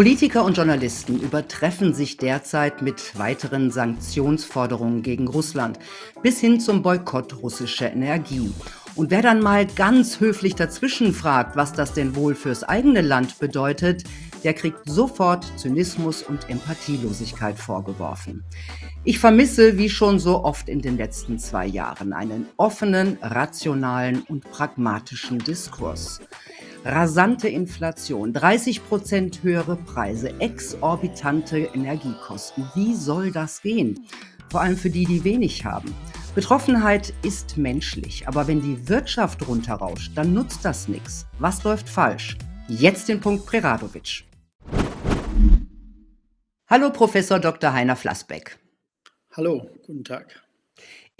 Politiker und Journalisten übertreffen sich derzeit mit weiteren Sanktionsforderungen gegen Russland bis hin zum Boykott russischer Energie. Und wer dann mal ganz höflich dazwischen fragt, was das denn wohl fürs eigene Land bedeutet, der kriegt sofort Zynismus und Empathielosigkeit vorgeworfen. Ich vermisse, wie schon so oft in den letzten zwei Jahren, einen offenen, rationalen und pragmatischen Diskurs rasante Inflation, 30 Prozent höhere Preise, exorbitante Energiekosten. Wie soll das gehen? Vor allem für die, die wenig haben. Betroffenheit ist menschlich, aber wenn die Wirtschaft runterrauscht, dann nutzt das nichts. Was läuft falsch? Jetzt den Punkt Preradovic. Hallo Professor Dr. Heiner Flassbeck. Hallo, guten Tag.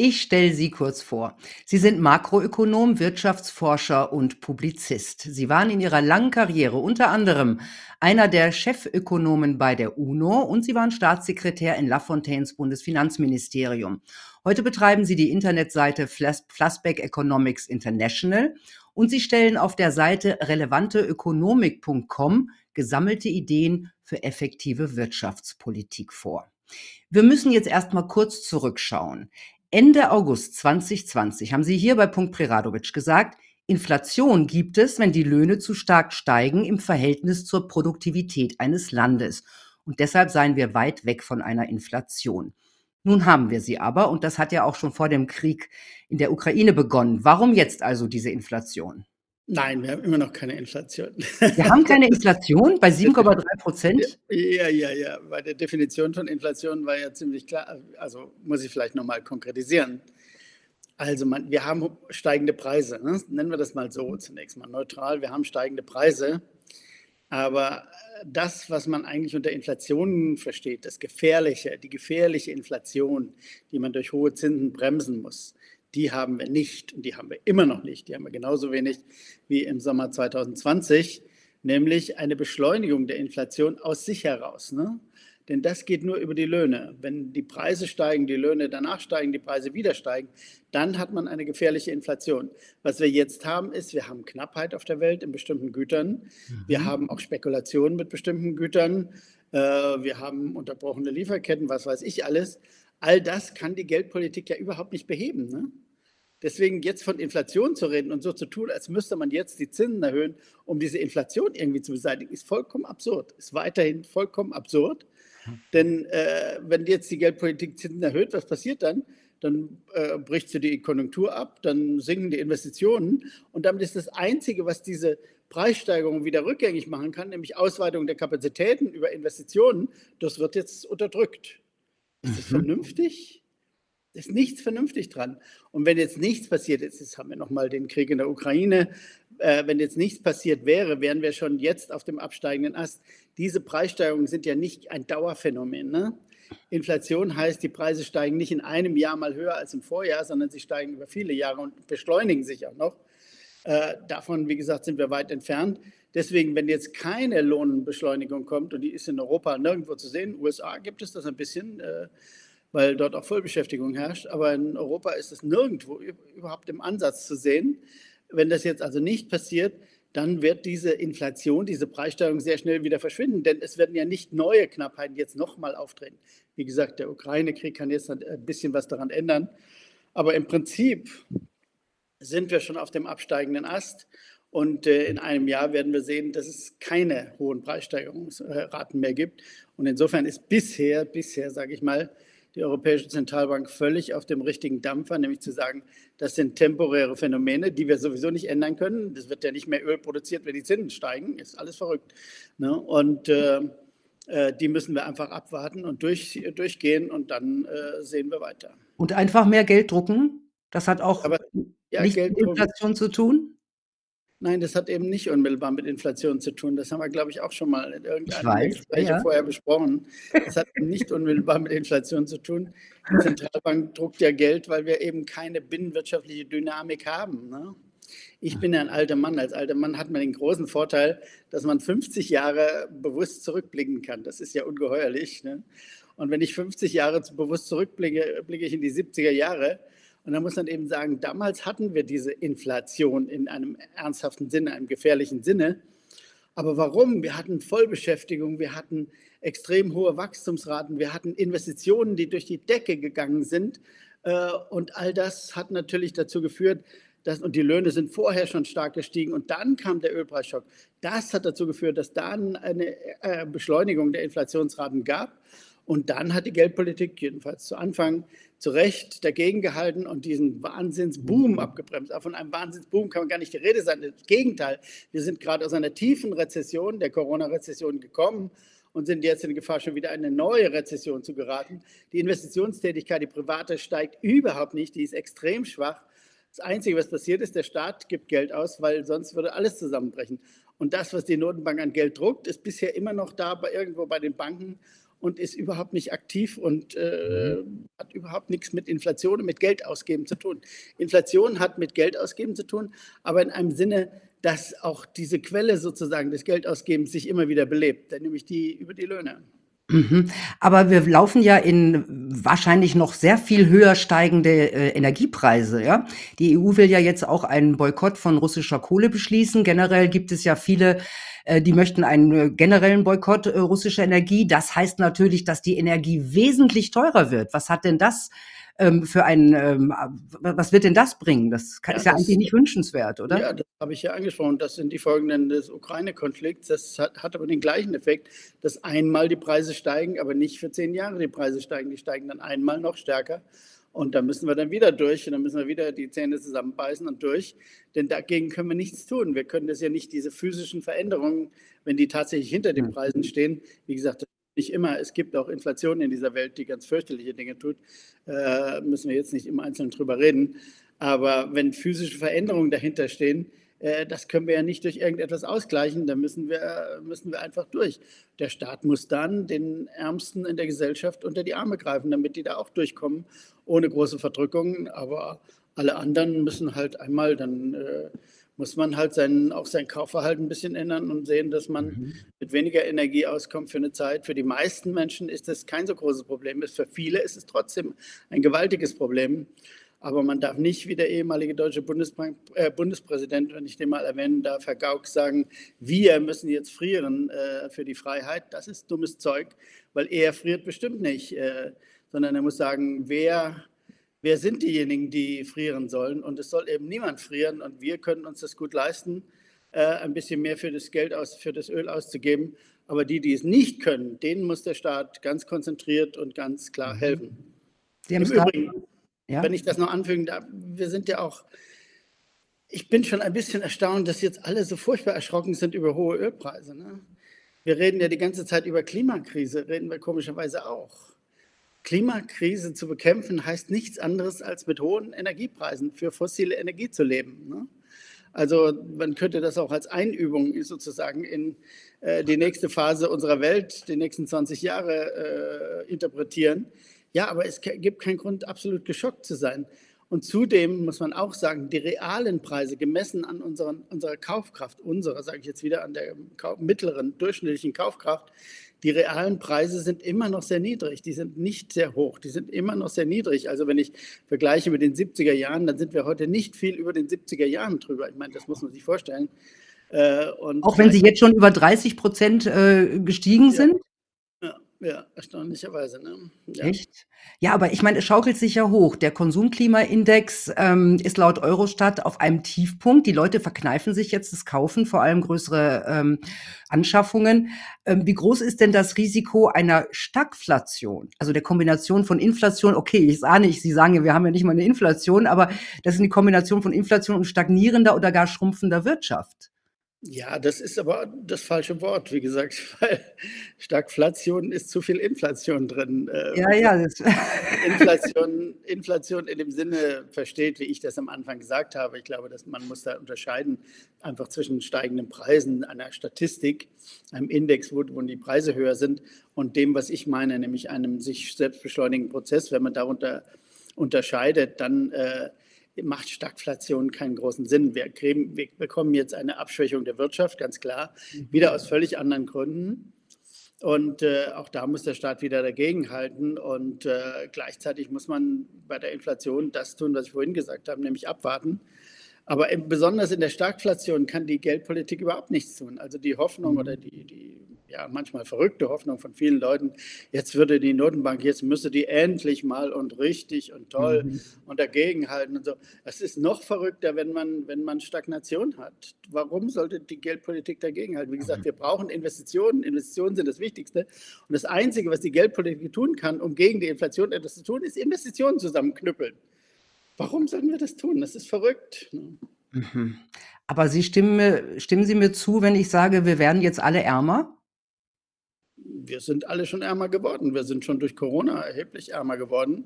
Ich stelle Sie kurz vor. Sie sind Makroökonom, Wirtschaftsforscher und Publizist. Sie waren in Ihrer langen Karriere unter anderem einer der Chefökonomen bei der UNO und Sie waren Staatssekretär in Lafontaines Bundesfinanzministerium. Heute betreiben Sie die Internetseite Flassbeck Economics International und Sie stellen auf der Seite relevanteökonomik.com gesammelte Ideen für effektive Wirtschaftspolitik vor. Wir müssen jetzt erstmal kurz zurückschauen. Ende August 2020 haben Sie hier bei Punkt Preradovic gesagt, Inflation gibt es, wenn die Löhne zu stark steigen im Verhältnis zur Produktivität eines Landes. Und deshalb seien wir weit weg von einer Inflation. Nun haben wir sie aber, und das hat ja auch schon vor dem Krieg in der Ukraine begonnen. Warum jetzt also diese Inflation? Nein, wir haben immer noch keine Inflation. Wir haben keine Inflation bei 7,3 Prozent? Ja, ja, ja. Bei der Definition von Inflation war ja ziemlich klar. Also muss ich vielleicht nochmal konkretisieren. Also man, wir haben steigende Preise. Ne? Nennen wir das mal so zunächst mal neutral. Wir haben steigende Preise. Aber das, was man eigentlich unter Inflation versteht, das Gefährliche, die gefährliche Inflation, die man durch hohe Zinsen bremsen muss, die haben wir nicht und die haben wir immer noch nicht. Die haben wir genauso wenig wie im Sommer 2020, nämlich eine Beschleunigung der Inflation aus sich heraus. Ne? Denn das geht nur über die Löhne. Wenn die Preise steigen, die Löhne danach steigen, die Preise wieder steigen, dann hat man eine gefährliche Inflation. Was wir jetzt haben, ist, wir haben Knappheit auf der Welt in bestimmten Gütern. Mhm. Wir haben auch Spekulationen mit bestimmten Gütern. Äh, wir haben unterbrochene Lieferketten, was weiß ich alles. All das kann die Geldpolitik ja überhaupt nicht beheben. Ne? Deswegen jetzt von Inflation zu reden und so zu tun, als müsste man jetzt die Zinsen erhöhen, um diese Inflation irgendwie zu beseitigen, ist vollkommen absurd. Ist weiterhin vollkommen absurd. Denn äh, wenn jetzt die Geldpolitik Zinsen erhöht, was passiert dann? Dann äh, bricht sie die Konjunktur ab, dann sinken die Investitionen und damit ist das Einzige, was diese Preissteigerung wieder rückgängig machen kann, nämlich Ausweitung der Kapazitäten über Investitionen, das wird jetzt unterdrückt. Ist das mhm. vernünftig? ist nichts vernünftig dran. Und wenn jetzt nichts passiert ist, jetzt haben wir nochmal den Krieg in der Ukraine, äh, wenn jetzt nichts passiert wäre, wären wir schon jetzt auf dem absteigenden Ast. Diese Preissteigerungen sind ja nicht ein Dauerphänomen. Ne? Inflation heißt, die Preise steigen nicht in einem Jahr mal höher als im Vorjahr, sondern sie steigen über viele Jahre und beschleunigen sich auch noch. Äh, davon, wie gesagt, sind wir weit entfernt. Deswegen, wenn jetzt keine Lohnbeschleunigung kommt, und die ist in Europa nirgendwo zu sehen, USA gibt es das ein bisschen, äh, weil dort auch Vollbeschäftigung herrscht. Aber in Europa ist es nirgendwo überhaupt im Ansatz zu sehen. Wenn das jetzt also nicht passiert, dann wird diese Inflation, diese Preissteigerung sehr schnell wieder verschwinden, denn es werden ja nicht neue Knappheiten jetzt nochmal auftreten. Wie gesagt, der Ukraine-Krieg kann jetzt ein bisschen was daran ändern. Aber im Prinzip sind wir schon auf dem absteigenden Ast. Und äh, in einem Jahr werden wir sehen, dass es keine hohen Preissteigerungsraten mehr gibt. Und insofern ist bisher, bisher, sage ich mal, die Europäische Zentralbank völlig auf dem richtigen Dampfer, nämlich zu sagen, das sind temporäre Phänomene, die wir sowieso nicht ändern können. Es wird ja nicht mehr Öl produziert, wenn die Zinsen steigen, ist alles verrückt. Ne? Und äh, äh, die müssen wir einfach abwarten und durch, durchgehen und dann äh, sehen wir weiter. Und einfach mehr Geld drucken? Das hat auch Aber, ja, nichts mit Inflation zu tun? Nein, das hat eben nicht unmittelbar mit Inflation zu tun. Das haben wir, glaube ich, auch schon mal in irgendeinem Gespräch ja. vorher besprochen. Das hat nicht unmittelbar mit Inflation zu tun. Die Zentralbank druckt ja Geld, weil wir eben keine binnenwirtschaftliche Dynamik haben. Ne? Ich bin ja ein alter Mann. Als alter Mann hat man den großen Vorteil, dass man 50 Jahre bewusst zurückblicken kann. Das ist ja ungeheuerlich. Ne? Und wenn ich 50 Jahre bewusst zurückblicke, blicke ich in die 70er Jahre und da muss man eben sagen, damals hatten wir diese Inflation in einem ernsthaften Sinne, einem gefährlichen Sinne. Aber warum? Wir hatten Vollbeschäftigung, wir hatten extrem hohe Wachstumsraten, wir hatten Investitionen, die durch die Decke gegangen sind. Äh, und all das hat natürlich dazu geführt, dass, und die Löhne sind vorher schon stark gestiegen und dann kam der Ölpreisschock. Das hat dazu geführt, dass dann eine äh, Beschleunigung der Inflationsraten gab. Und dann hat die Geldpolitik, jedenfalls zu Anfang, zu Recht dagegen gehalten und diesen Wahnsinnsboom abgebremst. Aber von einem Wahnsinnsboom kann man gar nicht die Rede sein. Im Gegenteil, wir sind gerade aus einer tiefen Rezession, der Corona-Rezession gekommen und sind jetzt in Gefahr, schon wieder eine neue Rezession zu geraten. Die Investitionstätigkeit, die private, steigt überhaupt nicht, die ist extrem schwach. Das Einzige, was passiert ist, der Staat gibt Geld aus, weil sonst würde alles zusammenbrechen. Und das, was die Notenbank an Geld druckt, ist bisher immer noch da bei irgendwo bei den Banken und ist überhaupt nicht aktiv und äh, mhm. hat überhaupt nichts mit Inflation und mit Geld ausgeben zu tun. Inflation hat mit Geld ausgeben zu tun, aber in einem Sinne, dass auch diese Quelle sozusagen des Geldausgebens sich immer wieder belebt, nämlich die über die Löhne. Mhm. Aber wir laufen ja in wahrscheinlich noch sehr viel höher steigende äh, Energiepreise. Ja? Die EU will ja jetzt auch einen Boykott von russischer Kohle beschließen. Generell gibt es ja viele äh, die möchten einen äh, generellen Boykott äh, russischer Energie. Das heißt natürlich, dass die Energie wesentlich teurer wird. Was hat denn das ähm, für ein, ähm, was wird denn das bringen? Das kann, ja, ist ja das, eigentlich nicht wünschenswert, oder? Ja, das habe ich ja angesprochen. Das sind die Folgen des Ukraine-Konflikts. Das hat, hat, aber den gleichen Effekt, dass einmal die Preise steigen, aber nicht für zehn Jahre die Preise steigen. Die steigen dann einmal noch stärker. Und da müssen wir dann wieder durch und dann müssen wir wieder die Zähne zusammenbeißen und durch. Denn dagegen können wir nichts tun. Wir können das ja nicht, diese physischen Veränderungen, wenn die tatsächlich hinter den Preisen stehen, wie gesagt, nicht immer, es gibt auch Inflation in dieser Welt, die ganz fürchterliche Dinge tut, äh, müssen wir jetzt nicht im Einzelnen drüber reden. Aber wenn physische Veränderungen dahinter stehen, äh, das können wir ja nicht durch irgendetwas ausgleichen, da müssen wir, müssen wir einfach durch. Der Staat muss dann den Ärmsten in der Gesellschaft unter die Arme greifen, damit die da auch durchkommen, ohne große Verdrückungen. Aber alle anderen müssen halt einmal, dann äh, muss man halt sein, auch sein Kaufverhalten ein bisschen ändern und sehen, dass man mhm. mit weniger Energie auskommt für eine Zeit. Für die meisten Menschen ist das kein so großes Problem. Für viele ist es trotzdem ein gewaltiges Problem. Aber man darf nicht wie der ehemalige deutsche Bundesbank, äh, Bundespräsident, wenn ich den mal erwähnen darf, Herr Gauck, sagen, wir müssen jetzt frieren äh, für die Freiheit. Das ist dummes Zeug, weil er friert bestimmt nicht, äh, sondern er muss sagen, wer, wer sind diejenigen, die frieren sollen? Und es soll eben niemand frieren und wir können uns das gut leisten, äh, ein bisschen mehr für das Geld aus, für das Öl auszugeben. Aber die, die es nicht können, denen muss der Staat ganz konzentriert und ganz klar mhm. helfen. Sie haben Im Übrigen, ja? Wenn ich das noch anfügen darf, wir sind ja auch, ich bin schon ein bisschen erstaunt, dass jetzt alle so furchtbar erschrocken sind über hohe Ölpreise. Ne? Wir reden ja die ganze Zeit über Klimakrise, reden wir komischerweise auch. Klimakrise zu bekämpfen heißt nichts anderes, als mit hohen Energiepreisen für fossile Energie zu leben. Ne? Also man könnte das auch als Einübung sozusagen in äh, die nächste Phase unserer Welt, die nächsten 20 Jahre äh, interpretieren. Ja, aber es gibt keinen Grund, absolut geschockt zu sein. Und zudem muss man auch sagen, die realen Preise gemessen an unseren, unserer Kaufkraft, unserer, sage ich jetzt wieder, an der mittleren durchschnittlichen Kaufkraft, die realen Preise sind immer noch sehr niedrig. Die sind nicht sehr hoch. Die sind immer noch sehr niedrig. Also wenn ich vergleiche mit den 70er Jahren, dann sind wir heute nicht viel über den 70er Jahren drüber. Ich meine, das muss man sich vorstellen. Äh, Auch wenn sie jetzt schon über 30 Prozent äh, gestiegen ja. sind? Ja, erstaunlicherweise, ne? Ja. Echt? Ja, aber ich meine, es schaukelt sich ja hoch. Der Konsumklimaindex ähm, ist laut Eurostat auf einem Tiefpunkt. Die Leute verkneifen sich jetzt das Kaufen, vor allem größere ähm, Anschaffungen. Ähm, wie groß ist denn das Risiko einer Stagflation? Also der Kombination von Inflation, okay, ich sah nicht, Sie sagen ja, wir haben ja nicht mal eine Inflation, aber das ist eine Kombination von Inflation und stagnierender oder gar schrumpfender Wirtschaft. Ja, das ist aber das falsche Wort, wie gesagt, weil Stagflation ist zu viel Inflation drin. Äh, ja, ja. Das Inflation, Inflation in dem Sinne versteht, wie ich das am Anfang gesagt habe. Ich glaube, dass man muss da unterscheiden, einfach zwischen steigenden Preisen einer Statistik, einem Index, wo, wo die Preise höher sind, und dem, was ich meine, nämlich einem sich selbst beschleunigenden Prozess. Wenn man darunter unterscheidet, dann äh, macht Stagflation keinen großen Sinn. Wir, kriegen, wir bekommen jetzt eine Abschwächung der Wirtschaft, ganz klar, wieder aus völlig anderen Gründen. Und äh, auch da muss der Staat wieder dagegenhalten. Und äh, gleichzeitig muss man bei der Inflation das tun, was ich vorhin gesagt habe, nämlich abwarten. Aber besonders in der Stagflation kann die Geldpolitik überhaupt nichts tun. Also die Hoffnung oder die, die ja, manchmal verrückte Hoffnung von vielen Leuten, jetzt würde die Notenbank, jetzt müsste die endlich mal und richtig und toll mhm. und dagegenhalten und so. Es ist noch verrückter, wenn man, wenn man Stagnation hat. Warum sollte die Geldpolitik dagegenhalten? Wie gesagt, wir brauchen Investitionen. Investitionen sind das Wichtigste. Und das Einzige, was die Geldpolitik tun kann, um gegen die Inflation etwas zu tun, ist Investitionen zusammenknüppeln. Warum sollten wir das tun? Das ist verrückt. Ne? Mhm. Aber Sie stimmen, stimmen Sie mir zu, wenn ich sage, wir werden jetzt alle ärmer? Wir sind alle schon ärmer geworden. Wir sind schon durch Corona erheblich ärmer geworden.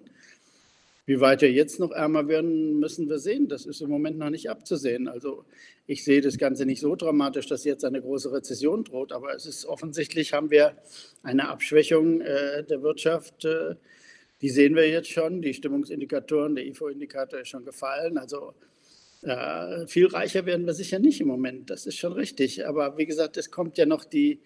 Wie weit wir jetzt noch ärmer werden, müssen wir sehen. Das ist im Moment noch nicht abzusehen. Also ich sehe das Ganze nicht so dramatisch, dass jetzt eine große Rezession droht. Aber es ist offensichtlich, haben wir eine Abschwächung äh, der Wirtschaft. Äh, die sehen wir jetzt schon. Die Stimmungsindikatoren, der IFO-Indikator ist schon gefallen. Also äh, viel reicher werden wir sicher nicht im Moment, das ist schon richtig. Aber wie gesagt, es kommt ja noch die,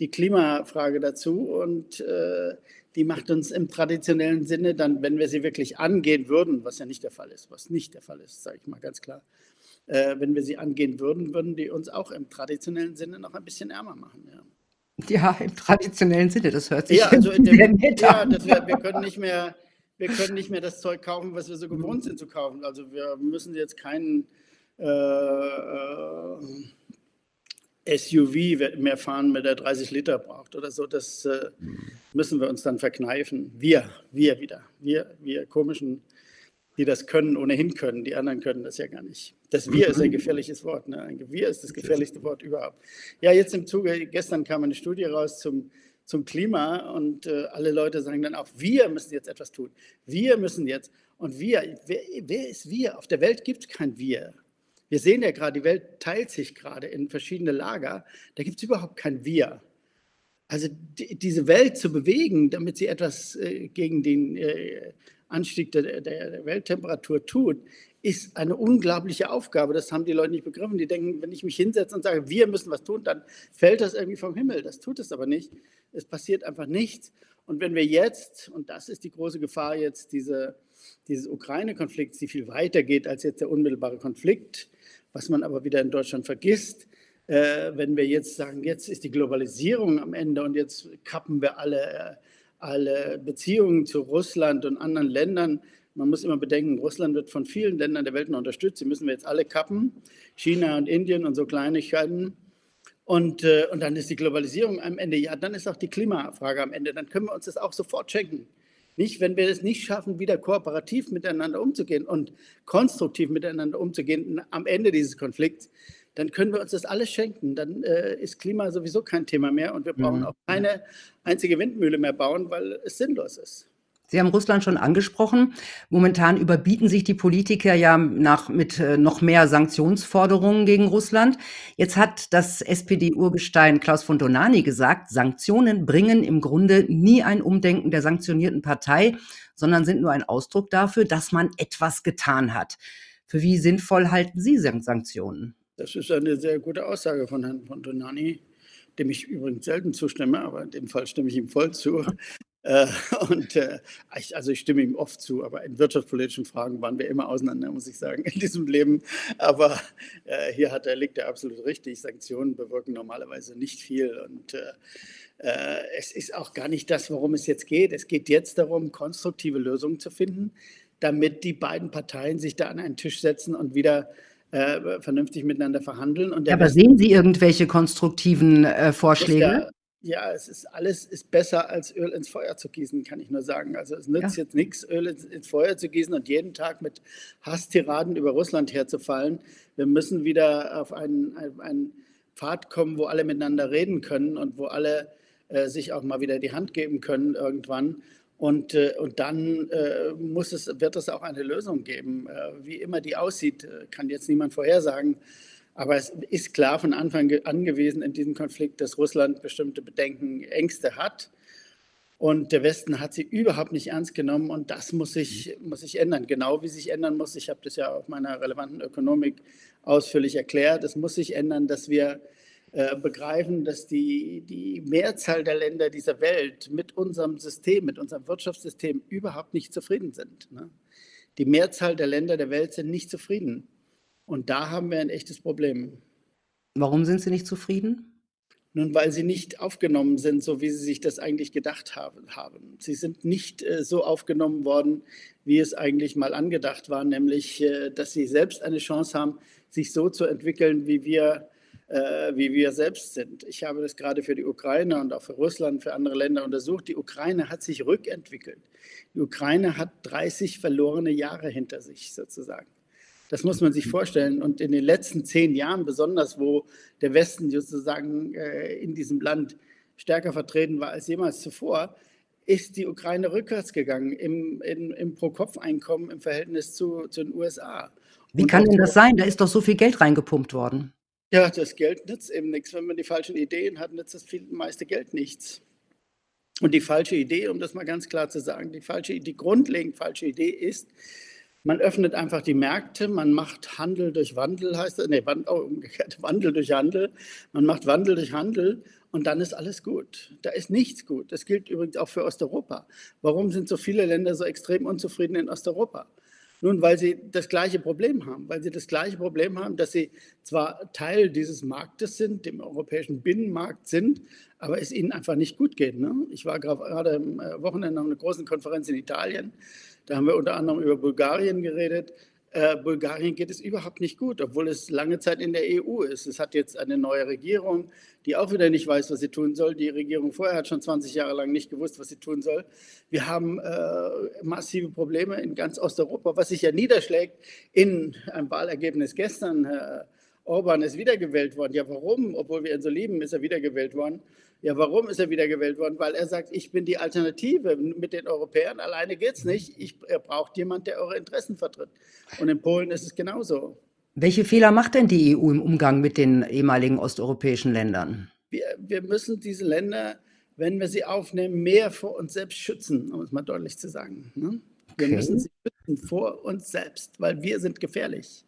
die Klimafrage dazu und äh, die macht uns im traditionellen Sinne dann, wenn wir sie wirklich angehen würden, was ja nicht der Fall ist, was nicht der Fall ist, sage ich mal ganz klar, äh, wenn wir sie angehen würden, würden die uns auch im traditionellen Sinne noch ein bisschen ärmer machen. Ja. Ja, im traditionellen Sinne, das hört sich ja, also in dem, ja, wir, wir können nicht mehr wir können nicht mehr das Zeug kaufen, was wir so gewohnt sind zu kaufen. Also wir müssen jetzt keinen äh, äh, SUV mehr fahren, mit der 30 Liter braucht oder so. Das äh, müssen wir uns dann verkneifen. Wir, wir wieder. Wir, wir komischen, die das können, ohnehin können. Die anderen können das ja gar nicht. Das Wir ist ein gefährliches Wort. Ne? Ein Wir ist das gefährlichste Wort überhaupt. Ja, jetzt im Zuge, gestern kam eine Studie raus zum zum Klima und äh, alle Leute sagen dann auch, wir müssen jetzt etwas tun. Wir müssen jetzt. Und wir, wer, wer ist wir? Auf der Welt gibt es kein Wir. Wir sehen ja gerade, die Welt teilt sich gerade in verschiedene Lager. Da gibt es überhaupt kein Wir. Also die, diese Welt zu bewegen, damit sie etwas äh, gegen den äh, Anstieg der, der, Welttemperatur tut, ist eine unglaubliche Aufgabe. Das haben die Leute nicht begriffen. Die denken, wenn ich mich hinsetze und sage, wir müssen was tun, dann fällt das irgendwie vom Himmel. Das tut es aber nicht. Es passiert einfach nichts. Und wenn wir jetzt, und das ist die große Gefahr jetzt diese, dieses Ukraine-Konflikts, die viel weiter geht als jetzt der unmittelbare Konflikt, was man aber wieder in Deutschland vergisst, äh, wenn wir jetzt sagen, jetzt ist die Globalisierung am Ende und jetzt kappen wir alle, alle Beziehungen zu Russland und anderen Ländern, man muss immer bedenken, Russland wird von vielen Ländern der Welt noch unterstützt. Sie müssen wir jetzt alle kappen. China und Indien und so Kleinigkeiten. Und, äh, und dann ist die Globalisierung am Ende. Ja, dann ist auch die Klimafrage am Ende. Dann können wir uns das auch sofort schenken. Nicht, wenn wir es nicht schaffen, wieder kooperativ miteinander umzugehen und konstruktiv miteinander umzugehen am Ende dieses Konflikts, dann können wir uns das alles schenken. Dann äh, ist Klima sowieso kein Thema mehr und wir brauchen mhm. auch keine einzige Windmühle mehr bauen, weil es sinnlos ist. Sie haben Russland schon angesprochen. Momentan überbieten sich die Politiker ja nach, mit äh, noch mehr Sanktionsforderungen gegen Russland. Jetzt hat das SPD-Urgestein Klaus von Donani gesagt, Sanktionen bringen im Grunde nie ein Umdenken der sanktionierten Partei, sondern sind nur ein Ausdruck dafür, dass man etwas getan hat. Für wie sinnvoll halten Sie Sanktionen? Das ist eine sehr gute Aussage von Herrn von Donani dem ich übrigens selten zustimme, aber in dem Fall stimme ich ihm voll zu. Äh, und äh, ich, also ich stimme ihm oft zu, aber in wirtschaftspolitischen Fragen waren wir immer auseinander, muss ich sagen, in diesem Leben. Aber äh, hier hat er, liegt er absolut richtig. Sanktionen bewirken normalerweise nicht viel. Und äh, äh, es ist auch gar nicht das, worum es jetzt geht. Es geht jetzt darum, konstruktive Lösungen zu finden, damit die beiden Parteien sich da an einen Tisch setzen und wieder äh, vernünftig miteinander verhandeln. Und aber sehen Sie irgendwelche konstruktiven Vorschläge? Ja, es ist alles ist besser als Öl ins Feuer zu gießen, kann ich nur sagen. Also es nützt ja. jetzt nichts, Öl ins, ins, Feuer zu gießen und jeden Tag mit Hasstiraden über Russland herzufallen. Wir müssen wieder auf einen, einen Pfad kommen, wo alle miteinander reden können und wo alle äh, sich auch mal wieder die Hand geben können irgendwann. Und, äh, und dann äh, muss es, wird es auch eine Lösung geben. Äh, wie immer die aussieht, kann jetzt niemand vorhersagen. Aber es ist klar von Anfang an gewesen in diesem Konflikt, dass Russland bestimmte Bedenken, Ängste hat. Und der Westen hat sie überhaupt nicht ernst genommen und das muss sich, muss sich ändern. Genau wie sich ändern muss, ich habe das ja auf meiner relevanten Ökonomik ausführlich erklärt, es muss sich ändern, dass wir äh, begreifen, dass die, die Mehrzahl der Länder dieser Welt mit unserem System, mit unserem Wirtschaftssystem überhaupt nicht zufrieden sind. Ne? Die Mehrzahl der Länder der Welt sind nicht zufrieden. Und da haben wir ein echtes Problem. Warum sind Sie nicht zufrieden? Nun, weil sie nicht aufgenommen sind, so wie sie sich das eigentlich gedacht haben. Sie sind nicht äh, so aufgenommen worden, wie es eigentlich mal angedacht war, nämlich, äh, dass sie selbst eine Chance haben, sich so zu entwickeln, wie wir, wie wir selbst sind. Ich habe das gerade für die Ukraine und auch für Russland, für andere Länder untersucht. Die Ukraine hat sich rückentwickelt. Die Ukraine hat 30 verlorene Jahre hinter sich sozusagen. Das muss man sich vorstellen. Und in den letzten zehn Jahren, besonders wo der Westen sozusagen äh, in diesem Land stärker vertreten war als jemals zuvor, ist die Ukraine rückwärts gegangen im, im, im Pro-Kopf-Einkommen im Verhältnis zu, zu den USA. Wie kann denn das sein? Da ist doch so viel Geld reingepumpt worden. Ja, das Geld nützt eben nichts. Wenn man die falschen Ideen hat, nützt das meiste Geld nichts. Und die falsche Idee, um das mal ganz klar zu sagen, die, falsche, die grundlegend falsche Idee ist, man öffnet einfach die Märkte, man macht Handel durch Wandel, heißt es, nee, oh, umgekehrt, Wandel durch Handel. Man macht Wandel durch Handel und dann ist alles gut. Da ist nichts gut. Das gilt übrigens auch für Osteuropa. Warum sind so viele Länder so extrem unzufrieden in Osteuropa? Nun, weil sie das gleiche Problem haben, weil sie das gleiche Problem haben, dass sie zwar Teil dieses Marktes sind, dem europäischen Binnenmarkt sind, aber es ihnen einfach nicht gut geht. Ne? Ich war gerade am äh, Wochenende auf einer großen Konferenz in Italien da haben wir unter anderem über Bulgarien geredet. Äh, Bulgarien geht es überhaupt nicht gut, obwohl es lange Zeit in der EU ist. Es hat jetzt eine neue Regierung, die auch wieder nicht weiß, was sie tun soll. Die Regierung vorher hat schon 20 Jahre lang nicht gewusst, was sie tun soll. Wir haben äh, massive Probleme in ganz Osteuropa, was sich ja niederschlägt in einem Wahlergebnis gestern. Herr Orban ist wiedergewählt worden. Ja, warum? Obwohl wir ihn so lieben, ist er wiedergewählt worden. Ja, warum ist er wiedergewählt worden? Weil er sagt, ich bin die Alternative. Mit den Europäern alleine geht es nicht. Ich, er braucht jemand, der eure Interessen vertritt. Und in Polen ist es genauso. Welche Fehler macht denn die EU im Umgang mit den ehemaligen osteuropäischen Ländern? Wir, wir müssen diese Länder, wenn wir sie aufnehmen, mehr vor uns selbst schützen, um es mal deutlich zu sagen. Ne? Wir okay. müssen sie schützen vor uns selbst, weil wir sind gefährlich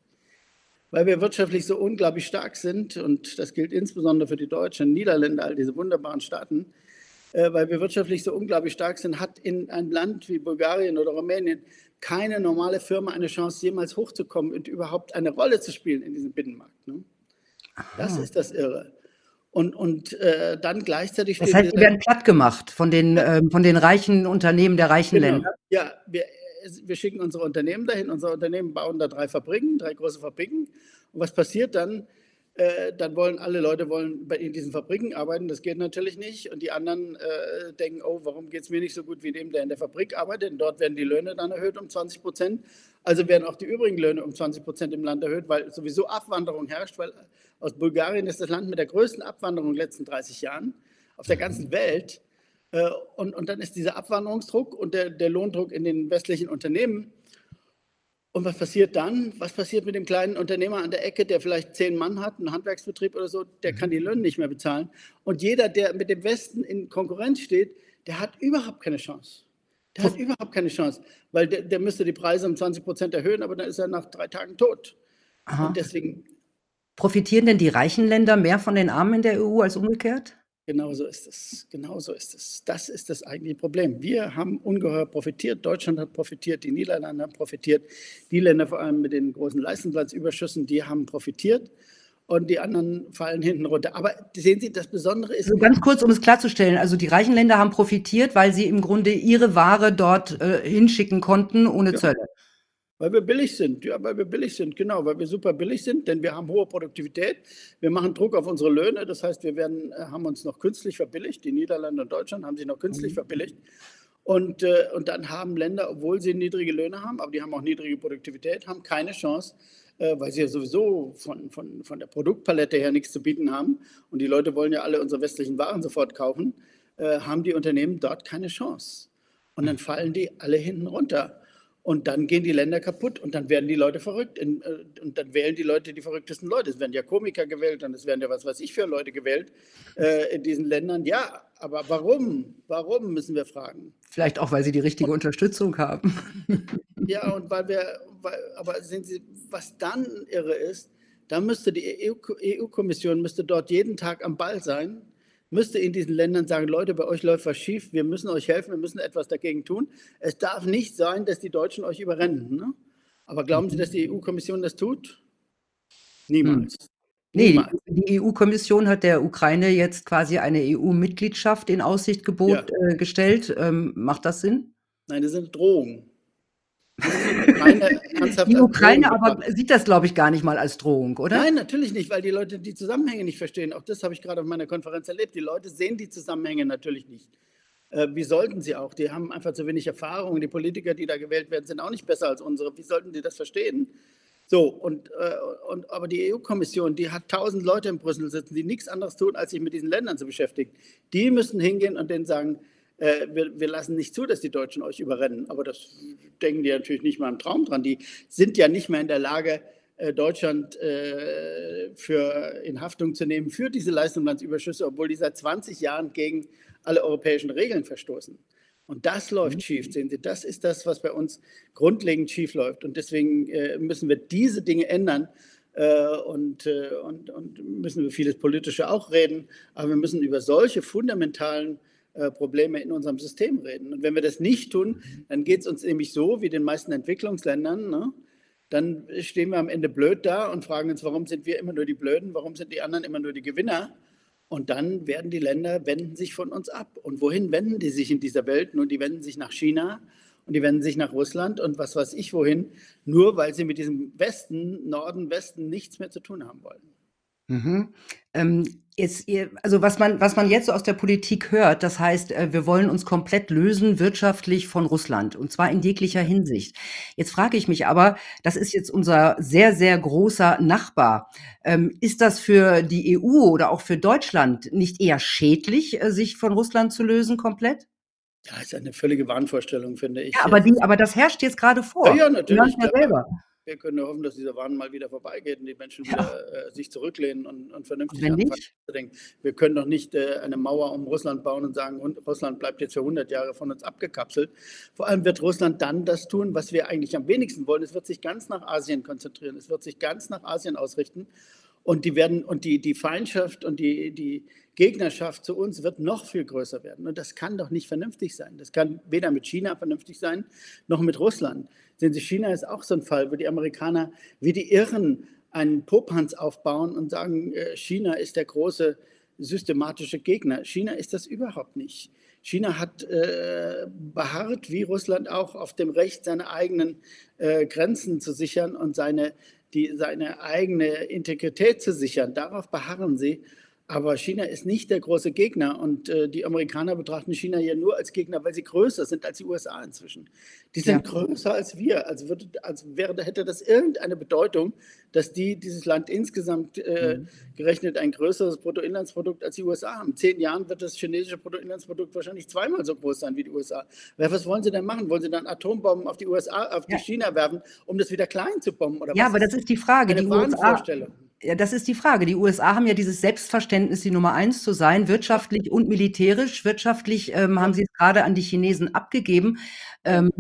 weil wir wirtschaftlich so unglaublich stark sind, und das gilt insbesondere für die Deutschen, Niederländer, all diese wunderbaren Staaten, äh, weil wir wirtschaftlich so unglaublich stark sind, hat in einem Land wie Bulgarien oder Rumänien keine normale Firma eine Chance, jemals hochzukommen und überhaupt eine Rolle zu spielen in diesem Binnenmarkt. Ne? Das ist das Irre. Und, und äh, dann gleichzeitig. Das heißt, die werden platt gemacht von den, äh, von den reichen Unternehmen der reichen genau. Länder. Ja, wir, wir schicken unsere Unternehmen dahin. Unsere Unternehmen bauen da drei Fabriken, drei große Fabriken. Und was passiert dann? Äh, dann wollen alle Leute wollen in diesen Fabriken arbeiten. Das geht natürlich nicht. Und die anderen äh, denken, oh, warum geht es mir nicht so gut wie dem, der in der Fabrik arbeitet? Denn dort werden die Löhne dann erhöht um 20 Prozent. Also werden auch die übrigen Löhne um 20 Prozent im Land erhöht, weil sowieso Abwanderung herrscht. Weil aus Bulgarien ist das Land mit der größten Abwanderung in den letzten 30 Jahren auf der ganzen Welt. Äh, und, und dann ist dieser Abwanderungsdruck und der, der Lohndruck in den westlichen Unternehmen. Und was passiert dann? Was passiert mit dem kleinen Unternehmer an der Ecke, der vielleicht zehn Mann hat, einen Handwerksbetrieb oder so, der kann die Löhne nicht mehr bezahlen. Und jeder, der mit dem Westen in Konkurrenz steht, der hat überhaupt keine Chance. Der hat überhaupt keine Chance, weil der, der müsste die Preise um 20 Prozent erhöhen, aber dann ist er nach drei Tagen tot. Aha. Und deswegen. Profitieren denn die reichen Länder mehr von den Armen in der EU als umgekehrt? Genau so ist es. Genau so ist es. Das ist das eigentliche Problem. Wir haben ungeheuer profitiert. Deutschland hat profitiert. Die Niederlande haben profitiert. Die Länder vor allem mit den großen Leistungsplatzüberschüssen, die haben profitiert. Und die anderen fallen hinten runter. Aber sehen Sie, das Besondere ist. Also ganz kurz, um es klarzustellen. Also die reichen Länder haben profitiert, weil sie im Grunde ihre Ware dort äh, hinschicken konnten ohne ja. Zölle. Weil wir billig sind, ja, weil wir billig sind, genau, weil wir super billig sind, denn wir haben hohe Produktivität. Wir machen Druck auf unsere Löhne, das heißt, wir werden, äh, haben uns noch künstlich verbilligt. Die Niederlande und Deutschland haben sich noch künstlich mhm. verbilligt. Und, äh, und dann haben Länder, obwohl sie niedrige Löhne haben, aber die haben auch niedrige Produktivität, haben keine Chance, äh, weil sie ja sowieso von, von, von der Produktpalette her nichts zu bieten haben. Und die Leute wollen ja alle unsere westlichen Waren sofort kaufen, äh, haben die Unternehmen dort keine Chance. Und dann fallen die alle hinten runter. Und dann gehen die Länder kaputt und dann werden die Leute verrückt. Äh, und dann wählen die Leute die verrücktesten Leute. Es werden ja Komiker gewählt und es werden ja was weiß ich für Leute gewählt äh, in diesen Ländern. Ja, aber warum? Warum müssen wir fragen? Vielleicht auch, weil sie die richtige und, Unterstützung haben. ja, und weil wir, weil, aber sehen Sie, was dann irre ist, da müsste die EU-Kommission müsste dort jeden Tag am Ball sein müsste in diesen Ländern sagen, Leute, bei euch läuft was schief, wir müssen euch helfen, wir müssen etwas dagegen tun. Es darf nicht sein, dass die Deutschen euch überrennen. Ne? Aber glauben Sie, dass die EU-Kommission das tut? Niemals. Hm. Ne, Niemals. die EU-Kommission hat der Ukraine jetzt quasi eine EU-Mitgliedschaft in Aussicht gebot Ja. äh, gestellt. Ähm, macht das Sinn? Nein, das sind Drohungen. Ukraine Die Ukraine aber sieht das, glaube ich, gar nicht mal als Drohung, oder? Nein, natürlich nicht, weil die Leute die Zusammenhänge nicht verstehen. Auch das habe ich gerade auf meiner Konferenz erlebt. Die Leute sehen die Zusammenhänge natürlich nicht. Äh, wie sollten sie auch? Die haben einfach zu wenig Erfahrung. Die Politiker, die da gewählt werden, sind auch nicht besser als unsere. Wie sollten die das verstehen? So, und, äh, und aber die EU-Kommission, die hat tausend Leute in Brüssel sitzen, die nichts anderes tun, als sich mit diesen Ländern zu beschäftigen. Die müssen hingehen und denen sagen, äh, wir, wir lassen nicht zu, dass die Deutschen euch überrennen. Aber das denken die natürlich nicht mal im Traum dran. Die sind ja nicht mehr in der Lage, äh, Deutschland äh, für, in Haftung zu nehmen für diese Leistungslandsüberschüsse, obwohl die seit 20 Jahren gegen alle europäischen Regeln verstoßen. Und das läuft schief, sehen Sie. Das ist das, was bei uns grundlegend schief läuft. Und deswegen äh, müssen wir diese Dinge ändern. Äh, und, äh, und, und müssen wir vieles Politische auch reden. Aber wir müssen über solche fundamentalen äh, Probleme in unserem System reden. Und wenn wir das nicht tun, dann geht es uns nämlich so wie den meisten Entwicklungsländern. Ne? Dann stehen wir am Ende blöd da und fragen uns, warum sind wir immer nur die Blöden, warum sind die anderen immer nur die Gewinner? Und dann werden die Länder wenden sich von uns ab. Und wohin wenden die sich in dieser Welt? Nun, die wenden sich nach China und die wenden sich nach Russland und was weiß ich wohin, nur weil sie mit diesem Westen, Norden, Westen nichts mehr zu tun haben wollen. Mhm. Ähm, jetzt, also was man, was man jetzt so aus der Politik hört, das heißt, äh, wir wollen uns komplett lösen wirtschaftlich von Russland und zwar in jeglicher Hinsicht. Jetzt frage ich mich aber, das ist jetzt unser sehr, sehr großer Nachbar. Ähm, ist das für die EU oder auch für Deutschland nicht eher schädlich, äh, sich von Russland zu lösen komplett? Ja, ist eine völlige Wahnvorstellung, finde ich. Ja, aber, die, aber das herrscht jetzt gerade vor. Ja, ja natürlich. Ja selber. Wir können nur hoffen, dass dieser Wahn mal wieder vorbeigeht und die Menschen ja. wieder äh, sich zurücklehnen und, und vernünftig anfangen Wir können doch nicht äh, eine Mauer um Russland bauen und sagen, Russland bleibt jetzt für 100 Jahre von uns abgekapselt. Vor allem wird Russland dann das tun, was wir eigentlich am wenigsten wollen. Es wird sich ganz nach Asien konzentrieren. Es wird sich ganz nach Asien ausrichten. Und die werden und die, die Feindschaft und die, die Gegnerschaft zu uns wird noch viel größer werden. Und das kann doch nicht vernünftig sein. Das kann weder mit China vernünftig sein, noch mit Russland. Sehen Sie, China ist auch so ein Fall, wo die Amerikaner wie die Irren einen Popanz aufbauen und sagen, äh, China ist der große systematische Gegner. China ist das überhaupt nicht. China hat äh, beharrt, wie Russland auch, auf dem Recht, seine eigenen äh, Grenzen zu sichern und seine die, seine eigene Integrität zu sichern. Darauf beharren sie. Aber China ist nicht der große Gegner und äh, die Amerikaner betrachten China ja nur als Gegner, weil sie größer sind als die USA inzwischen. Die sind ja. größer als wir. Also, würde, als wäre, hätte das irgendeine Bedeutung, dass die dieses Land insgesamt äh, mhm. gerechnet ein größeres Bruttoinlandsprodukt als die USA haben. In zehn Jahren wird das chinesische Bruttoinlandsprodukt wahrscheinlich zweimal so groß sein wie die USA. Was wollen sie denn machen? Wollen sie dann Atombomben auf die USA, auf ja. die China werfen, um das wieder klein zu bomben? Oder ja, aber das ist die Frage. Eine die USA, ja, das ist die Frage. Die USA haben ja dieses Selbstverständnis, die Nummer eins zu sein, wirtschaftlich und militärisch. Wirtschaftlich ähm, haben sie es gerade an die Chinesen abgegeben. Ähm,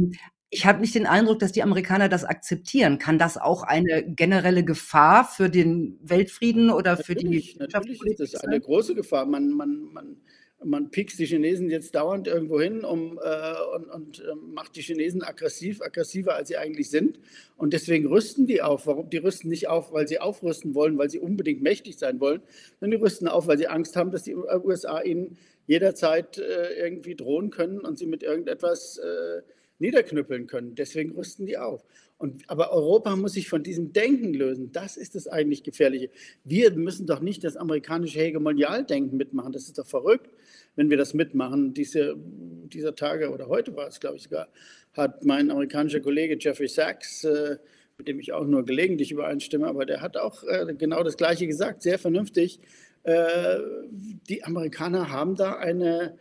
ich habe nicht den Eindruck, dass die Amerikaner das akzeptieren. Kann das auch eine generelle Gefahr für den Weltfrieden oder für natürlich, die Natürlich ist das eine große Gefahr. Man, man, man, man piekst die Chinesen jetzt dauernd irgendwo hin um, äh, und, und äh, macht die Chinesen aggressiv, aggressiver, als sie eigentlich sind. Und deswegen rüsten die auf. Warum? Die rüsten nicht auf, weil sie aufrüsten wollen, weil sie unbedingt mächtig sein wollen, sondern die rüsten auf, weil sie Angst haben, dass die USA ihnen jederzeit äh, irgendwie drohen können und sie mit irgendetwas äh, niederknüppeln können. Deswegen rüsten die auf. Und, aber Europa muss sich von diesem Denken lösen. Das ist das eigentlich Gefährliche. Wir müssen doch nicht das amerikanische Hegemonialdenken mitmachen. Das ist doch verrückt, wenn wir das mitmachen. Diese, dieser Tage oder heute war es, glaube ich sogar, hat mein amerikanischer Kollege Jeffrey Sachs, äh, mit dem ich auch nur gelegentlich übereinstimme, aber der hat auch äh, genau das Gleiche gesagt, sehr vernünftig. Äh, die Amerikaner haben da eine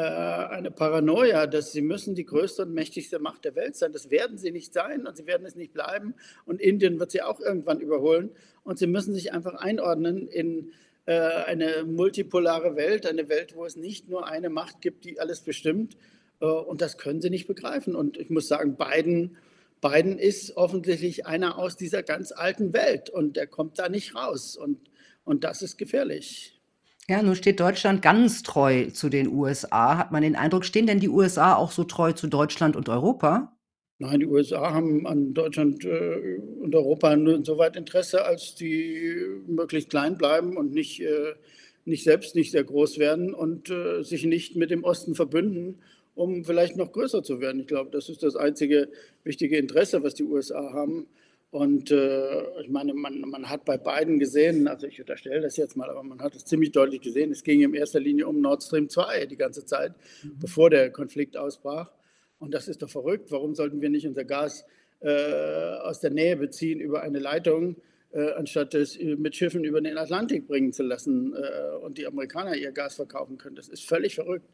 eine Paranoia, dass sie müssen die größte und mächtigste Macht der Welt sein. Das werden sie nicht sein und sie werden es nicht bleiben. Und Indien wird sie auch irgendwann überholen. Und sie müssen sich einfach einordnen in äh, eine multipolare Welt, eine Welt, wo es nicht nur eine Macht gibt, die alles bestimmt. Äh, und das können sie nicht begreifen. Und ich muss sagen, Biden, Biden ist offensichtlich einer aus dieser ganz alten Welt und der kommt da nicht raus. Und, und das ist gefährlich. Ja, nun steht Deutschland ganz treu zu den USA. Hat man den Eindruck, stehen denn die USA auch so treu zu Deutschland und Europa? Nein, die USA haben an Deutschland äh, und Europa nur insoweit Interesse, als die möglichst klein bleiben und nicht, äh, nicht selbst nicht sehr groß werden und äh, sich nicht mit dem Osten verbünden, um vielleicht noch größer zu werden. Ich glaube, das ist das einzige wichtige Interesse, was die USA haben. Und äh, ich meine, man, man hat bei beiden gesehen, also ich unterstelle das jetzt mal, aber man hat es ziemlich deutlich gesehen, es ging in erster Linie um Nord Stream 2 die ganze Zeit, mhm. bevor der Konflikt ausbrach. Und das ist doch verrückt. Warum sollten wir nicht unser Gas äh, aus der Nähe beziehen über eine Leitung, anstatt es mit Schiffen über den Atlantik bringen zu lassen äh, und die Amerikaner ihr Gas verkaufen können? Das ist völlig verrückt.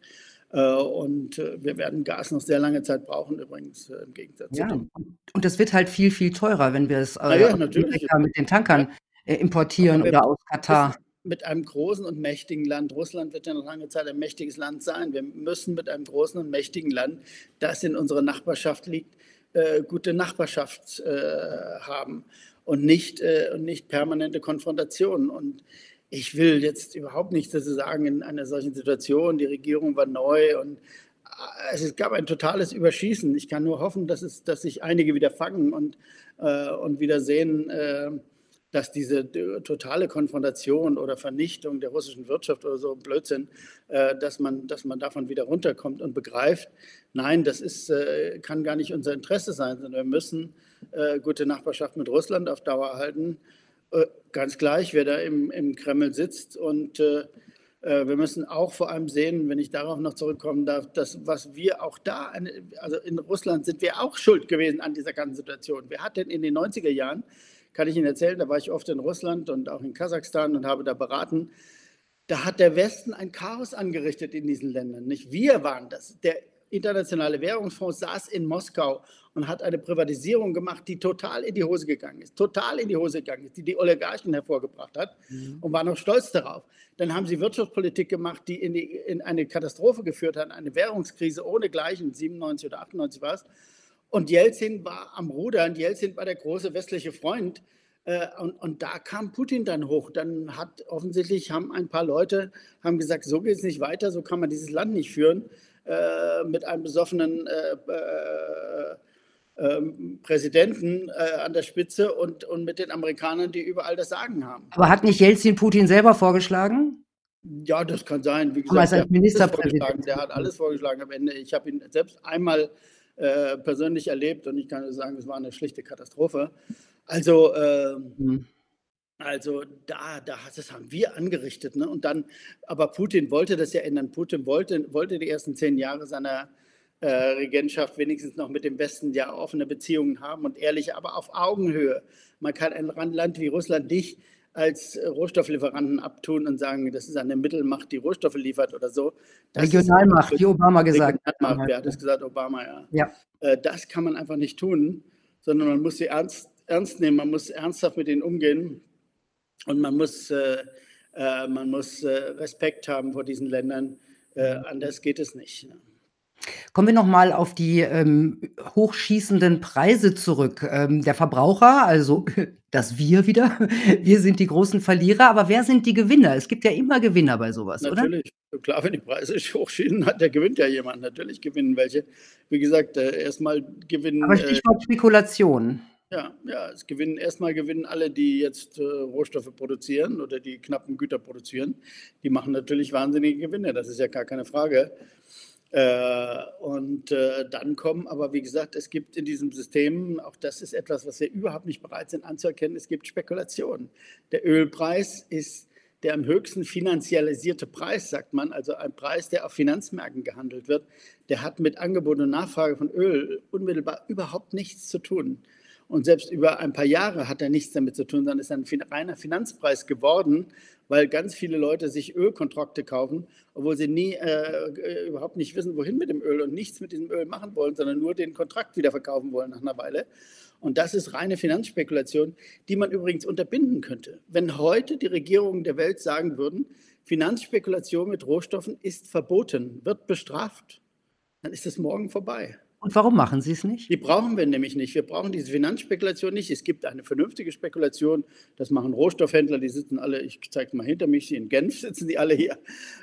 Äh, und äh, wir werden Gas noch sehr lange Zeit brauchen, übrigens, äh, im Gegensatz ja, zu dem. Und das wird halt viel, viel teurer, wenn wir es ja, natürlich. mit den Tankern ja. importieren oder aus Katar mit einem großen und mächtigen Land, Russland wird ja noch lange Zeit ein mächtiges Land sein. Wir müssen mit einem großen und mächtigen Land, das in unserer Nachbarschaft liegt, äh, gute Nachbarschaft äh, haben und nicht, äh, und nicht permanente Konfrontationen. Und ich will jetzt überhaupt nichts dazu sagen in einer solchen Situation. Die Regierung war neu und äh, es gab ein totales Überschießen. Ich kann nur hoffen, dass, es, dass sich einige wieder fangen und, äh, und wieder sehen, äh, dass diese totale Konfrontation oder Vernichtung der russischen Wirtschaft oder so Blödsinn, äh, dass, man, dass man davon wieder runterkommt und begreift, nein, das ist, äh, kann gar nicht unser Interesse sein, sondern wir müssen äh, gute Nachbarschaft mit Russland auf Dauer halten, ganz gleich, wer da im, im Kreml sitzt. Und wir müssen auch vor allem sehen, wenn ich darauf noch zurückkommen darf, dass was wir auch da, also in Russland sind wir auch schuld gewesen an dieser ganzen Situation. Wer hat denn in den 90er Jahren kann ich Ihnen erzählen, da war ich oft in Russland und auch in Kasachstan und habe da beraten. Da hat der Westen ein Chaos angerichtet in diesen Ländern. Nicht wir waren das. Der Internationale Währungsfonds saß in Moskau und hat eine Privatisierung gemacht, die total in die Hose gegangen ist, total in die Hose gegangen ist, die die Oligarchen hervorgebracht hat mhm. und war noch stolz darauf. Dann haben sie Wirtschaftspolitik gemacht, die in, die in eine Katastrophe geführt hat, eine Währungskrise ohne Gleichen, 97 oder 98 war es. Und Jelzin war am Ruder und Jelzin war der große westliche Freund. Äh, und, und, da kam Putin dann hoch. Dann hat offensichtlich haben ein paar Leute haben gesagt, so geht es nicht weiter, so kann man dieses Land nicht führen äh, mit einem besoffenen äh, äh ähm, Präsidenten an der Spitze und, und mit den Amerikanern, die überall das Sagen haben. Aber hat nicht Jelzin Putin selber vorgeschlagen? Ja, das kann sein. Wie gesagt, als Ministerpräsident. Der hat alles vorgeschlagen am Ende. Ich habe ihn selbst einmal äh, persönlich erlebt und ich kann sagen, es war eine schlichte Katastrophe. Also, äh, mhm. Also da, da das haben wir angerichtet. Ne? Und dann, aber Putin wollte das ja ändern. Putin wollte, wollte die ersten zehn Jahre seiner äh, Regentschaft wenigstens noch mit dem Westen ja offene Beziehungen haben und ehrlich, aber auf Augenhöhe. Man kann ein Land wie Russland nicht als Rohstofflieferanten abtun und sagen, das ist eine Mittelmacht, die Rohstoffe liefert oder so. Das Regionalmacht, wie Obama gesagt hat. Wer hat es gesagt? Obama, ja. ja. Äh, das kann man einfach nicht tun, sondern man muss sie ernst, ernst nehmen, man muss ernsthaft mit ihnen umgehen und man muss, äh, äh, man muss äh, Respekt haben vor diesen Ländern. Äh, anders geht es nicht. Ne? Kommen wir noch mal auf die, ähm, hochschießenden Preise zurück. Ähm, der Verbraucher, also das Wir wieder, wir sind die großen Verlierer, aber wer sind die Gewinner? Es gibt ja immer Gewinner bei sowas, oder? Natürlich, klar, wenn die Preise hochschießen, hat der gewinnt ja jemand. Natürlich gewinnen welche. Wie gesagt, äh, erst gewinnen, Aber äh Stichwort Spekulation. Ja, ja, es gewinnen erstmal gewinnen alle, die jetzt, äh, Rohstoffe produzieren oder die knappen Güter produzieren. Die machen natürlich wahnsinnige Gewinne, das ist ja gar keine Frage. Äh, und äh, dann kommen aber, wie gesagt, es gibt in diesem System, auch das ist etwas, was wir überhaupt nicht bereit sind anzuerkennen, es gibt Spekulationen. Der Ölpreis ist der am höchsten finanzialisierte Preis, sagt man, also ein Preis, der auf Finanzmärkten gehandelt wird, der hat mit Angebot und Nachfrage von Öl unmittelbar überhaupt nichts zu tun. Und selbst über ein paar Jahre hat er nichts damit zu tun, sondern ist ein reiner Finanzpreis geworden, weil ganz viele Leute sich Ölkontrakte kaufen, obwohl sie nie äh, äh, überhaupt nicht wissen, wohin mit dem Öl und nichts mit diesem Öl machen wollen, sondern nur den Kontrakt wieder verkaufen wollen nach einer Weile. Und das ist reine Finanzspekulation, die man übrigens unterbinden könnte. Wenn heute die Regierungen der Welt sagen würden, Finanzspekulation mit Rohstoffen ist verboten, wird bestraft, dann ist es morgen vorbei. Und warum machen Sie es nicht? Die brauchen wir nämlich nicht. Wir brauchen diese Finanzspekulation nicht. Es gibt eine vernünftige Spekulation. Das machen Rohstoffhändler, die sitzen alle, ich zeige mal hinter mich, in Genf sitzen die alle hier.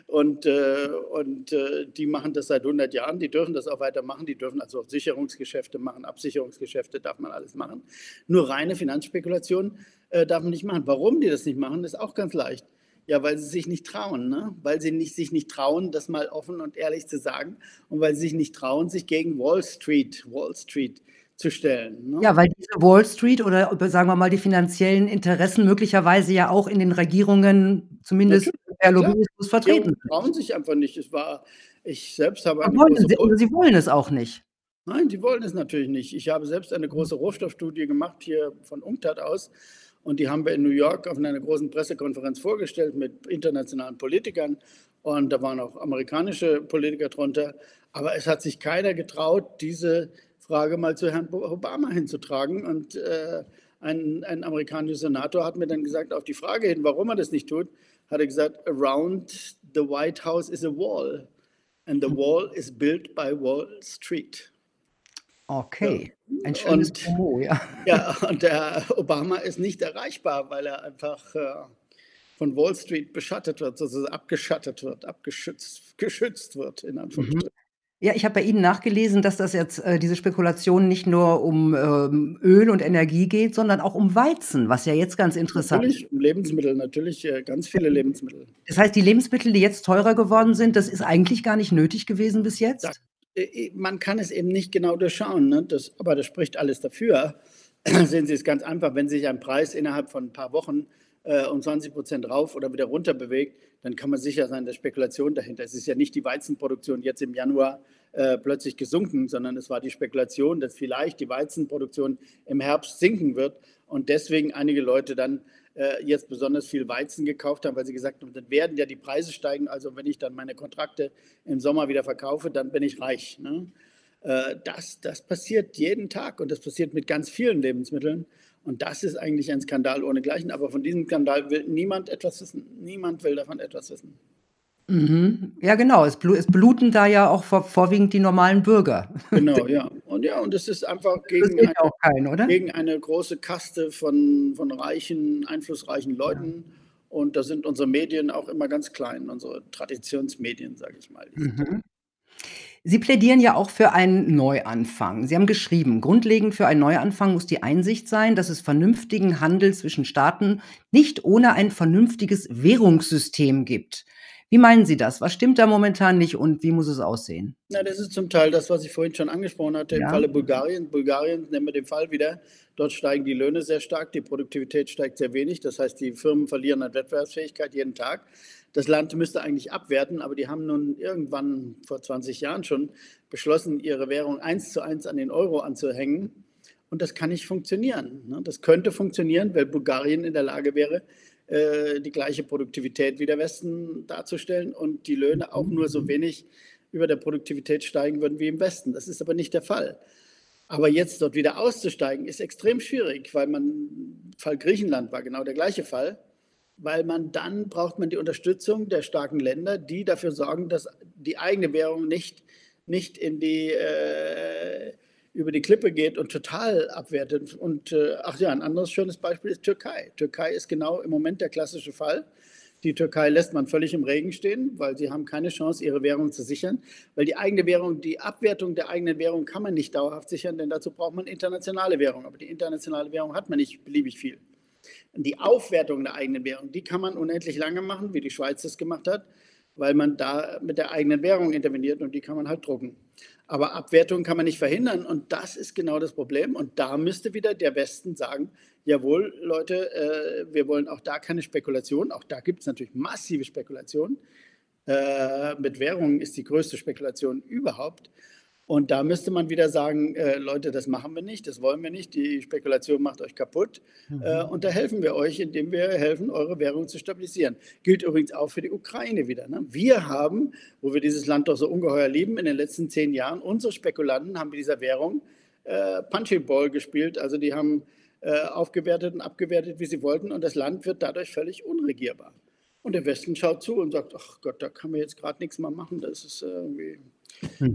Und, äh, und äh, die machen das seit 100 Jahren. Die dürfen das auch weitermachen. Die dürfen also auch Sicherungsgeschäfte machen, Absicherungsgeschäfte darf man alles machen. Nur reine Finanzspekulation äh, darf man nicht machen. Warum die das nicht machen, ist auch ganz leicht. Ja, weil sie sich nicht trauen, ne? weil sie nicht, sich nicht trauen, das mal offen und ehrlich zu sagen und weil sie sich nicht trauen, sich gegen Wall Street, Wall Street zu stellen. Ne? Ja, weil diese Wall Street oder sagen wir mal die finanziellen Interessen möglicherweise ja auch in den Regierungen zumindest per Lobbyismus vertreten sind. Trauen sich einfach nicht. Es war, ich selbst habe eine wollen große... Sie, sie wollen es auch nicht. Nein, sie wollen es natürlich nicht. Ich habe selbst eine große Rohstoffstudie gemacht hier von UNCTAD aus und die haben wir in New York auf einer großen Pressekonferenz vorgestellt mit internationalen Politikern. Und da waren auch amerikanische Politiker drunter. Aber es hat sich keiner getraut, diese Frage mal zu Herrn Obama hinzutragen. Und äh, ein, ein amerikanischer Senator hat mir dann gesagt, auf die Frage hin, warum er das nicht tut, hat er gesagt, around the White House is a wall. And the wall is built by Wall Street. Okay, ein schönes und, Promo, ja. Ja, und der Obama ist nicht erreichbar, weil er einfach äh, von Wall Street beschattet wird, also abgeschattet wird, abgeschützt geschützt wird, in Anführungsstrichen. Mhm. Ja, ich habe bei Ihnen nachgelesen, dass das jetzt äh, diese Spekulation nicht nur um ähm, Öl und Energie geht, sondern auch um Weizen, was ja jetzt ganz interessant ist. Natürlich, um Lebensmittel, natürlich äh, ganz viele Lebensmittel. Das heißt, die Lebensmittel, die jetzt teurer geworden sind, das ist eigentlich gar nicht nötig gewesen bis jetzt? Das man kann es eben nicht genau durchschauen, ne? das, aber das spricht alles dafür. Sehen Sie es ganz einfach, wenn sich ein Preis innerhalb von ein paar Wochen äh, um 20 Prozent rauf oder wieder runter bewegt, dann kann man sicher sein, dass Spekulation dahinter ist. Es ist ja nicht die Weizenproduktion jetzt im Januar äh, plötzlich gesunken, sondern es war die Spekulation, dass vielleicht die Weizenproduktion im Herbst sinken wird und deswegen einige Leute dann äh, jetzt besonders viel Weizen gekauft haben, weil sie gesagt haben, dann werden ja die Preise steigen. Also wenn ich dann meine Kontrakte im Sommer wieder verkaufe, dann bin ich reich. Ne? Äh, das, das passiert jeden Tag und das passiert mit ganz vielen Lebensmitteln. Und das ist eigentlich ein Skandal ohnegleichen. Aber von diesem Skandal will niemand etwas wissen. Niemand will davon etwas wissen. Mhm. Ja, genau. Es, blu es bluten da ja auch vor vorwiegend die normalen Bürger. Genau, ja. Und ja, und es ist einfach gegen eine, oder? gegen eine große Kaste von, von reichen, einflussreichen Leuten. Und da sind unsere Medien auch immer ganz klein, unsere Traditionsmedien, sage ich mal. Mhm. Sie plädieren ja auch für einen Neuanfang. Sie haben geschrieben, grundlegend für einen Neuanfang muss die Einsicht sein, dass es vernünftigen Handel zwischen Staaten nicht ohne ein vernünftiges Währungssystem gibt. Wie meinen Sie das? Was stimmt da momentan nicht und wie muss es aussehen? Na, das ist zum Teil das, was ich vorhin schon angesprochen hatte, im Falle Bulgarien. Bulgarien, nehmen wir den Fall wieder, dort steigen die Löhne sehr stark, die Produktivität steigt sehr wenig. Das heißt, die Firmen verlieren an Wettbewerbsfähigkeit jeden Tag. Das Land müsste eigentlich abwerten, aber die haben nun irgendwann vor 20 Jahren schon beschlossen, ihre Währung eins zu eins an den Euro anzuhängen. Und das kann nicht funktionieren. Ne? Das könnte funktionieren, weil Bulgarien in der Lage wäre, äh, die gleiche Produktivität wie der Westen darzustellen und die Löhne auch nur so wenig über der Produktivität steigen würden wie im Westen. Das ist aber nicht der Fall. Aber jetzt dort wieder auszusteigen, ist extrem schwierig, weil man, Fall Griechenland war genau der gleiche Fall, weil man dann braucht man die Unterstützung der starken Länder, die dafür sorgen, dass die eigene Währung nicht, nicht in die äh, über die Klippe geht und total abwertet. Und äh, ach ja, ein anderes schönes Beispiel ist Türkei. Türkei ist genau im Moment der klassische Fall. Die Türkei lässt man völlig im Regen stehen, weil sie haben keine Chance, ihre Währung zu sichern. Weil die eigene Währung, die Abwertung der eigenen Währung kann man nicht dauerhaft sichern, denn dazu braucht man internationale Währung. Aber die internationale Währung hat man nicht beliebig viel. Die Aufwertung der eigenen Währung, die kann man unendlich lange machen, wie die Schweiz das gemacht hat, weil man da mit der eigenen Währung interveniert und die kann man halt drucken. Aber Abwertung kann man nicht verhindern und das ist genau das Problem. Und da müsste wieder der Westen sagen, jawohl, Leute, äh, wir wollen auch da keine Spekulation. Auch da gibt es natürlich massive Spekulation. Äh, mit Währungen ist die größte Spekulation überhaupt. Und da müsste man wieder sagen, äh, Leute, das machen wir nicht, das wollen wir nicht, die Spekulation macht euch kaputt. Mhm. Äh, und da helfen wir euch, indem wir helfen, eure Währung zu stabilisieren. Gilt übrigens auch für die Ukraine wieder. Ne? Wir haben, wo wir dieses Land doch so ungeheuer lieben, in den letzten zehn Jahren, unsere Spekulanten haben mit dieser Währung äh, Punching Ball gespielt. Also die haben äh, aufgewertet und abgewertet, wie sie wollten. Und das Land wird dadurch völlig unregierbar. Und der Westen schaut zu und sagt, ach Gott, da kann man jetzt gerade nichts mehr machen. Das ist irgendwie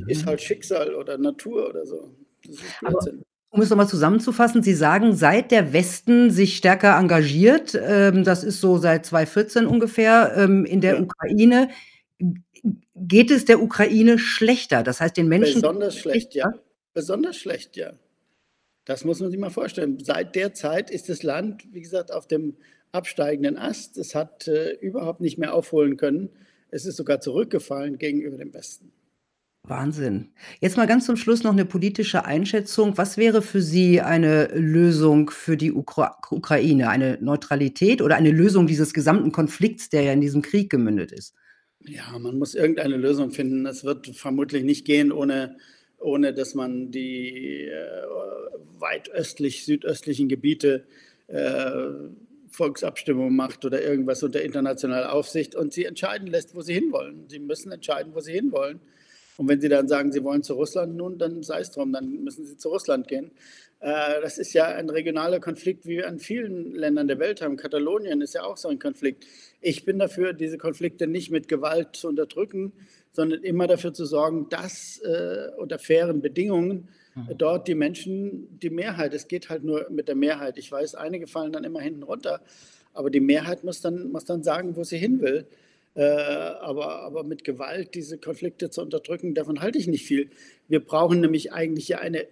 ist Mhm. halt Schicksal oder Natur oder so. Das ist Aber um es noch mal zusammenzufassen, Sie sagen, seit der Westen sich stärker engagiert, ähm, das ist so seit 2014 ungefähr, ähm, in der Ja. Ukraine, geht es der Ukraine schlechter? Das heißt, den Menschen Besonders schlecht, ja. Besonders schlecht, ja. Das muss man sich mal vorstellen. Seit der Zeit ist das Land, wie gesagt, auf dem absteigenden Ast. Es hat, äh, überhaupt nicht mehr aufholen können. Es ist sogar zurückgefallen gegenüber dem Westen. Wahnsinn. Jetzt mal ganz zum Schluss noch 'ne politische Einschätzung. Was wäre für Sie eine Lösung für die Ukra Ukraine? Eine Neutralität oder eine Lösung dieses gesamten Konflikts, der ja in diesem Krieg gemündet ist? Ja, man muss irgendeine Lösung finden. Es wird vermutlich nicht gehen, ohne ohne dass man die, äh, weit östlich südöstlichen Gebiete, äh, Volksabstimmung macht oder irgendwas unter internationaler Aufsicht und sie entscheiden lässt, wo sie hinwollen. Sie müssen entscheiden, wo sie hinwollen. Und wenn sie dann sagen, sie wollen zu Russland, nun, dann sei es drum, dann müssen sie zu Russland gehen. Äh, das ist ja ein regionaler Konflikt, wie wir an vielen Ländern der Welt haben. Katalonien ist ja auch so ein Konflikt. Ich bin dafür, diese Konflikte nicht mit Gewalt zu unterdrücken, sondern immer dafür zu sorgen, dass äh, unter fairen Bedingungen Mhm. dort die Menschen die Mehrheit es geht halt nur mit der Mehrheit. Ich weiß, einige fallen dann immer hinten runter, aber die Mehrheit muss dann muss dann sagen, wo sie hin will. Äh, aber aber mit Gewalt diese Konflikte zu unterdrücken, davon halte ich nicht viel. Wir brauchen nämlich eigentlich ja eine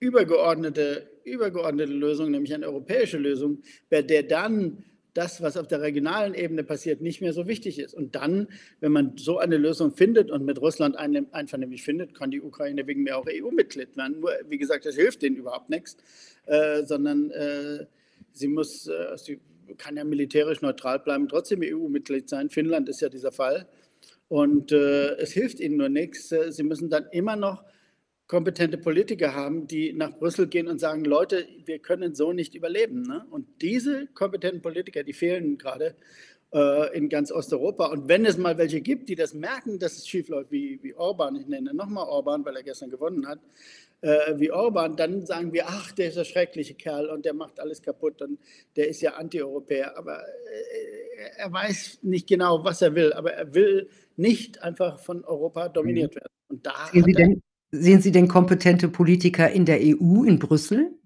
übergeordnete übergeordnete Lösung, nämlich eine europäische Lösung, bei der dann das, was auf der regionalen Ebene passiert, nicht mehr so wichtig ist. Und dann, wenn man so eine Lösung findet und mit Russland eine einvernehmlich findet, kann die Ukraine wegen mir auch EU-Mitglied werden. Nur, wie gesagt, das hilft denen überhaupt nix, äh, sondern, äh, sie muss äh, sie kann ja militärisch neutral bleiben, trotzdem EU-Mitglied sein. Finnland ist ja dieser Fall. Und, äh, es hilft ihnen nur nix. Äh, sie müssen dann immer noch kompetente Politiker haben, die nach Brüssel gehen und sagen: „Leute, wir können so nicht überleben“, ne? Und diese kompetenten Politiker, die fehlen grade, äh, in ganz Osteuropa. Und wenn es mal welche gibt, die das merken, dass es schiefläuft, wie wie Orbán, ich nenne noch mal Orbán, weil er gestern gewonnen hat, äh, wie Orbán, dann sagen wir: „Ach, der ist 'n schrecklicher Kerl und der macht alles kaputt und der ist ja Antieuropäer.“ Aber, äh, er weiß nicht genau, was er will, aber er will nicht einfach von Europa Mhm. dominiert werden. Und da Sehen Sie denn sehen Sie denn kompetente Politiker in der EU, in Brüssel?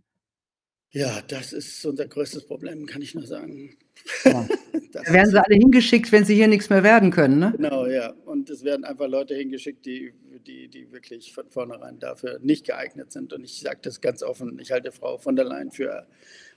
Ja, das ist unser größtes Problem, kann ich nur sagen. Ja. Da werden sie alle hingeschickt, wenn sie hier nix mehr werden können, ne? Genau, ja. Und es werden einfach Leute hingeschickt, die die die wirklich von vornherein dafür nicht geeignet sind. Und ich sage das ganz offen, ich halte Frau von der Leyen für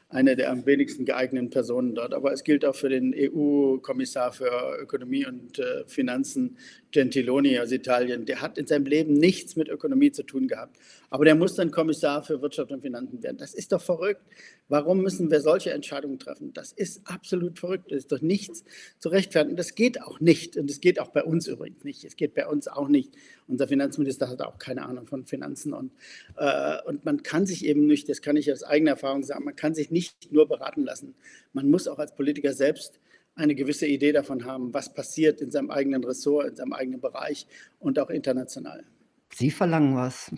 eine der am wenigsten geeigneten Personen dort. Aber es gilt auch für den EU-Kommissar für Ökonomie und, äh, Finanzen, Gentiloni aus Italien. Der hat in seinem Leben nichts mit Ökonomie zu tun gehabt. Aber der muss dann Kommissar für Wirtschaft und Finanzen werden. Das ist doch verrückt. Warum müssen wir solche Entscheidungen treffen? Das ist absolut verrückt. Das ist doch nichts zu rechtfertigen. Das geht auch nicht. Und es geht auch bei uns übrigens nicht. Es geht bei uns auch nicht. Unser Finanzminister hat auch keine Ahnung von Finanzen. Und, äh, und man kann sich eben nicht das kann ich aus eigener Erfahrung sagen, man kann sich nicht nur beraten lassen. Man muss auch als Politiker selbst eine gewisse Idee davon haben, was passiert in seinem eigenen Ressort, in seinem eigenen Bereich und auch international. Sie verlangen was.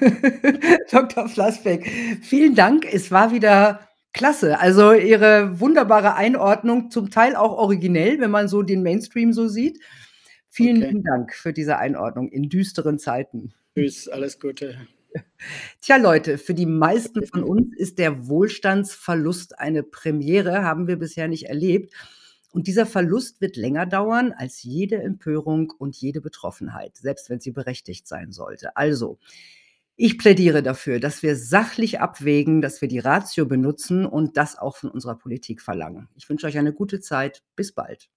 Doktor Flassbeck, vielen Dank. Es war wieder klasse. Also, Ihre wunderbare Einordnung, zum Teil auch originell, wenn man so den Mainstream so sieht. Vielen Okay. lieben Dank für diese Einordnung in düsteren Zeiten. Tschüss, alles Gute. Tja, Leute, für die meisten von uns ist der Wohlstandsverlust eine Premiere, haben wir bisher nicht erlebt. Und dieser Verlust wird länger dauern als jede Empörung und jede Betroffenheit, selbst wenn sie berechtigt sein sollte. Also, ich plädiere dafür, dass wir sachlich abwägen, dass wir die Ratio benutzen und das auch von unserer Politik verlangen. Ich wünsche euch eine gute Zeit. Bis bald.